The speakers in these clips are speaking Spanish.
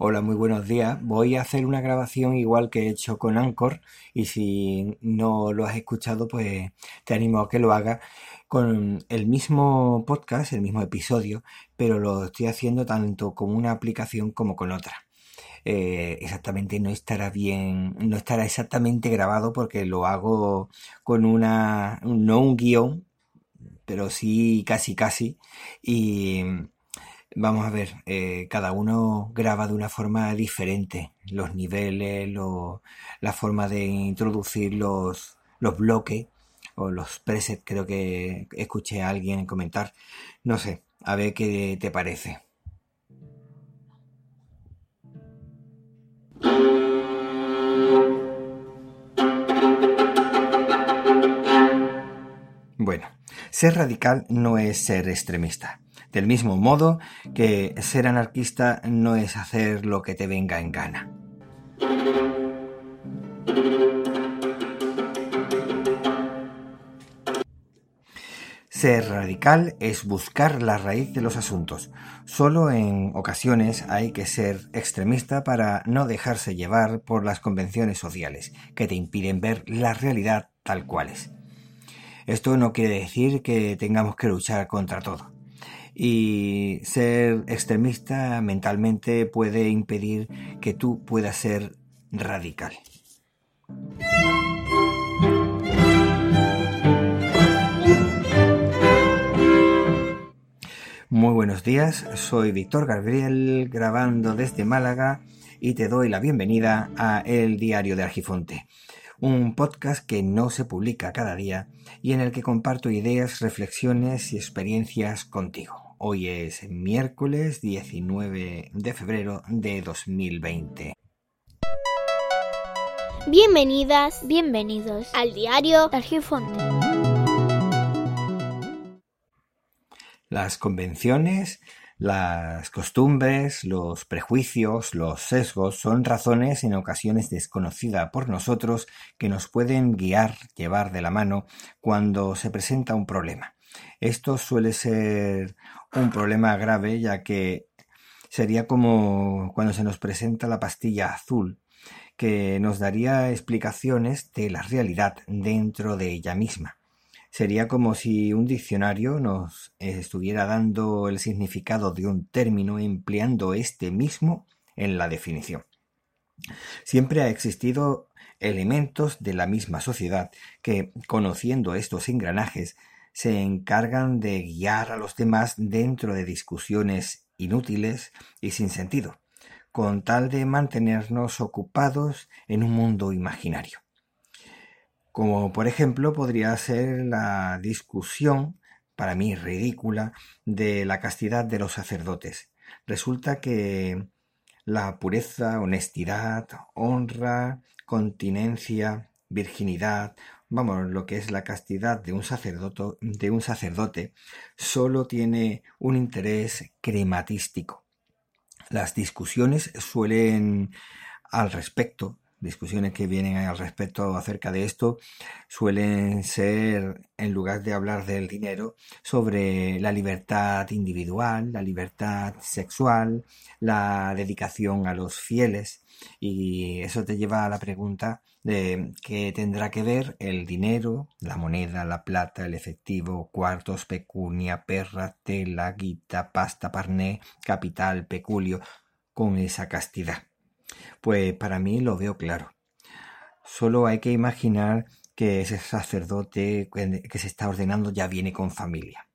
Hola, muy buenos días. Voy a hacer una grabación igual que he hecho con Anchor y si no lo has escuchado, pues te animo a que lo hagas con el mismo podcast, el mismo episodio, pero lo estoy haciendo tanto con una aplicación como con otra. Eh, exactamente no estará bien, no estará exactamente grabado porque lo hago con una, no un guion, pero sí casi casi y Vamos a ver, eh, cada uno graba de una forma diferente los niveles, la forma de introducir los, los bloques o los presets, creo que escuché a alguien comentar. No sé, a ver qué te parece. Bueno, ser radical no es ser extremista. Del mismo modo que ser anarquista no es hacer lo que te venga en gana. Ser radical es buscar la raíz de los asuntos. Solo en ocasiones hay que ser extremista para no dejarse llevar por las convenciones sociales que te impiden ver la realidad tal cual es. Esto no quiere decir que tengamos que luchar contra todo y ser extremista mentalmente puede impedir que tú puedas ser radical. Muy buenos días, soy Víctor Gabriel grabando desde Málaga y te doy la bienvenida a El Diario de Argifonte, un podcast que no se publica cada día y en el que comparto ideas, reflexiones y experiencias contigo. Hoy es miércoles 19 de febrero de 2020. Bienvenidas, bienvenidos al diario Argifonte. Las convenciones, las costumbres, los prejuicios, los sesgos son razones en ocasiones desconocidas por nosotros que nos pueden guiar, llevar de la mano cuando se presenta un problema. Esto suele ser un problema grave ya que sería como cuando se nos presenta la pastilla azul, que nos daría explicaciones de la realidad dentro de ella misma. Sería como si un diccionario nos estuviera dando el significado de un término empleando este mismo en la definición. Siempre ha existido elementos de la misma sociedad que, conociendo estos engranajes, se encargan de guiar a los demás dentro de discusiones inútiles y sin sentido, con tal de mantenernos ocupados en un mundo imaginario. Como por ejemplo podría ser la discusión, para mí ridícula, de la castidad de los sacerdotes. Resulta que la pureza, honestidad, honra, continencia, virginidad vamos, lo que es la castidad de un sacerdote, de un sacerdote solo tiene un interés crematístico. Las discusiones suelen al respecto, discusiones que vienen al respecto acerca de esto, suelen ser, en lugar de hablar del dinero, sobre la libertad individual, la libertad sexual, la dedicación a los fieles, y eso te lleva a la pregunta de qué tendrá que ver el dinero, la moneda, la plata, el efectivo, cuartos, pecunia, perra, tela, guita, pasta, parné, capital, peculio, con esa castidad. Pues para mí lo veo claro. Solo hay que imaginar que ese sacerdote que se está ordenando ya viene con familia.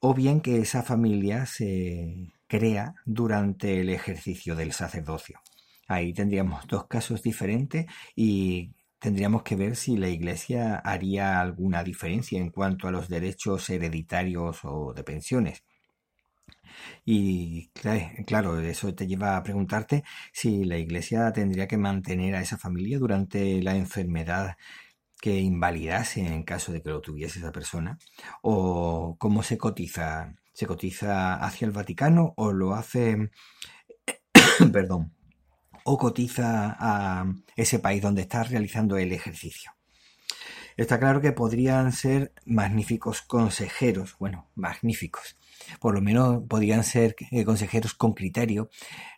O bien que esa familia se crea durante el ejercicio del sacerdocio. Ahí tendríamos dos casos diferentes y tendríamos que ver si la Iglesia haría alguna diferencia en cuanto a los derechos hereditarios o de pensiones. Y claro, eso te lleva a preguntarte si la Iglesia tendría que mantener a esa familia durante la enfermedad que invalidase en caso de que lo tuviese esa persona, o cómo se cotiza, se cotiza hacia el Vaticano o lo hace, perdón, o cotiza a ese país donde está realizando el ejercicio. Está claro que podrían ser magníficos consejeros, bueno, magníficos, por lo menos podrían ser eh, consejeros con criterio,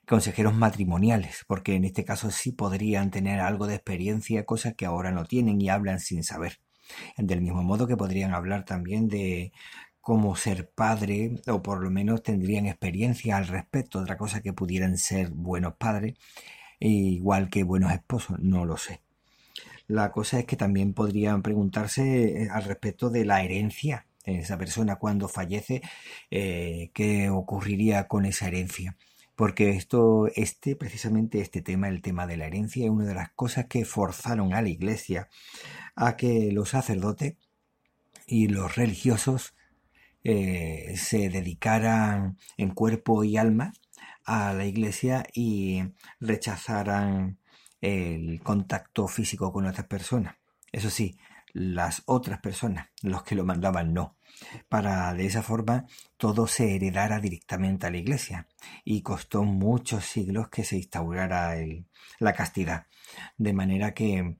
consejeros matrimoniales, porque en este caso sí podrían tener algo de experiencia, cosas que ahora no tienen y hablan sin saber. Del mismo modo que podrían hablar también de cómo ser padre, o por lo menos tendrían experiencia al respecto, otra cosa que pudieran ser buenos padres, igual que buenos esposos, no lo sé. La cosa es que también podrían preguntarse eh, al respecto de la herencia. Esa persona cuando fallece, eh, ¿qué ocurriría con esa herencia? Porque esto, este, precisamente este tema, el tema de la herencia, es una de las cosas que forzaron a la iglesia a que los sacerdotes y los religiosos eh, se dedicaran en cuerpo y alma a la iglesia y rechazaran el contacto físico con otras personas. Eso sí, las otras personas, los que lo mandaban, no. Para de esa forma todo se heredara directamente a la iglesia y costó muchos siglos que se instaurara la castidad. De manera que,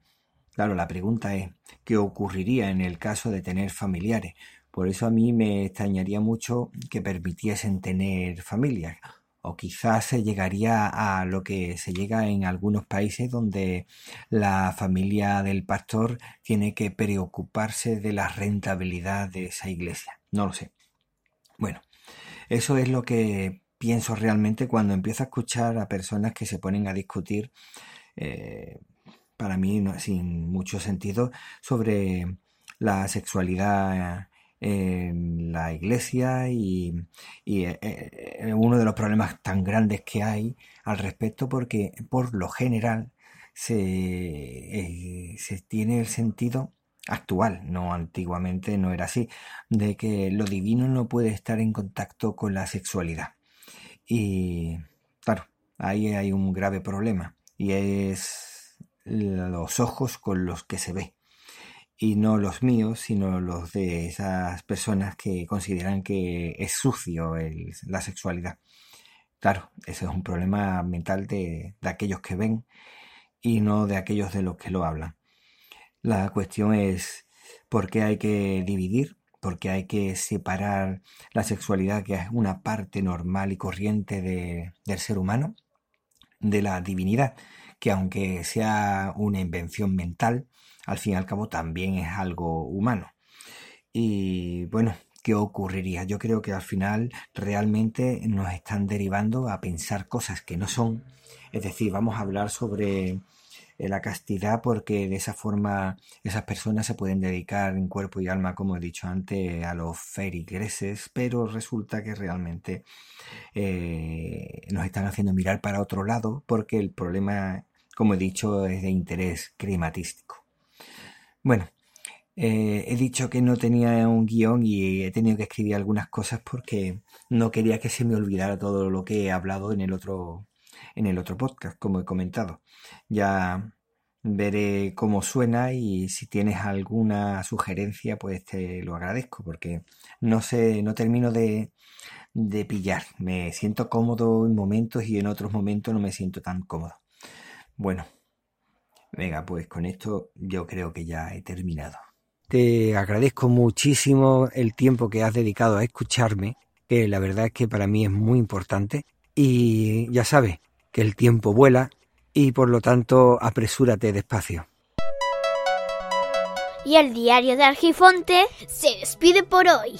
claro, la pregunta es, ¿qué ocurriría en el caso de tener familiares? Por eso a mí me extrañaría mucho que permitiesen tener familias o quizás se llegaría a lo que se llega en algunos países donde la familia del pastor tiene que preocuparse de la rentabilidad de esa iglesia. No lo sé. Bueno, eso es lo que pienso realmente cuando empiezo a escuchar a personas que se ponen a discutir, eh, para mí sin mucho sentido, sobre la sexualidad en la iglesia y, eh, eh, uno de los problemas tan grandes que hay al respecto porque por lo general se, eh, se tiene el sentido actual, no antiguamente no era así, de que lo divino no puede estar en contacto con la sexualidad. Y claro, ahí hay un grave problema y es los ojos con los que se ve y no los míos, sino los de esas personas que consideran que es sucio la sexualidad. Claro, ese es un problema mental de, de aquellos que ven y no de aquellos de los que lo hablan. La cuestión es por qué hay que dividir, por qué hay que separar la sexualidad, que es una parte normal y corriente de, del ser humano, de la divinidad, que aunque sea una invención mental, al fin y al cabo también es algo humano. Y bueno, ¿qué ocurriría? Yo creo que al final realmente nos están derivando a pensar cosas que no son. Es decir, vamos a hablar sobre eh, la castidad porque de esa forma esas personas se pueden dedicar en cuerpo y alma, como he dicho antes, a los ferigreses, pero resulta que realmente eh, nos están haciendo mirar para otro lado porque el problema, como he dicho, es de interés climatístico. Bueno, eh, he dicho que no tenía un guion y he tenido que escribir algunas cosas porque no quería que se me olvidara todo lo que he hablado en el otro, en el otro podcast, como he comentado. Ya veré cómo suena y si tienes alguna sugerencia, pues te lo agradezco porque no sé, no termino de, de pillar. Me siento cómodo en momentos y en otros momentos no me siento tan cómodo. Bueno, Venga, pues con esto yo creo que ya he terminado. Te agradezco muchísimo el tiempo que has dedicado a escucharme, que la verdad es que para mí es muy importante. Y ya sabes que el tiempo vuela y por lo tanto apresúrate despacio. Y el diario de Argifonte se despide por hoy.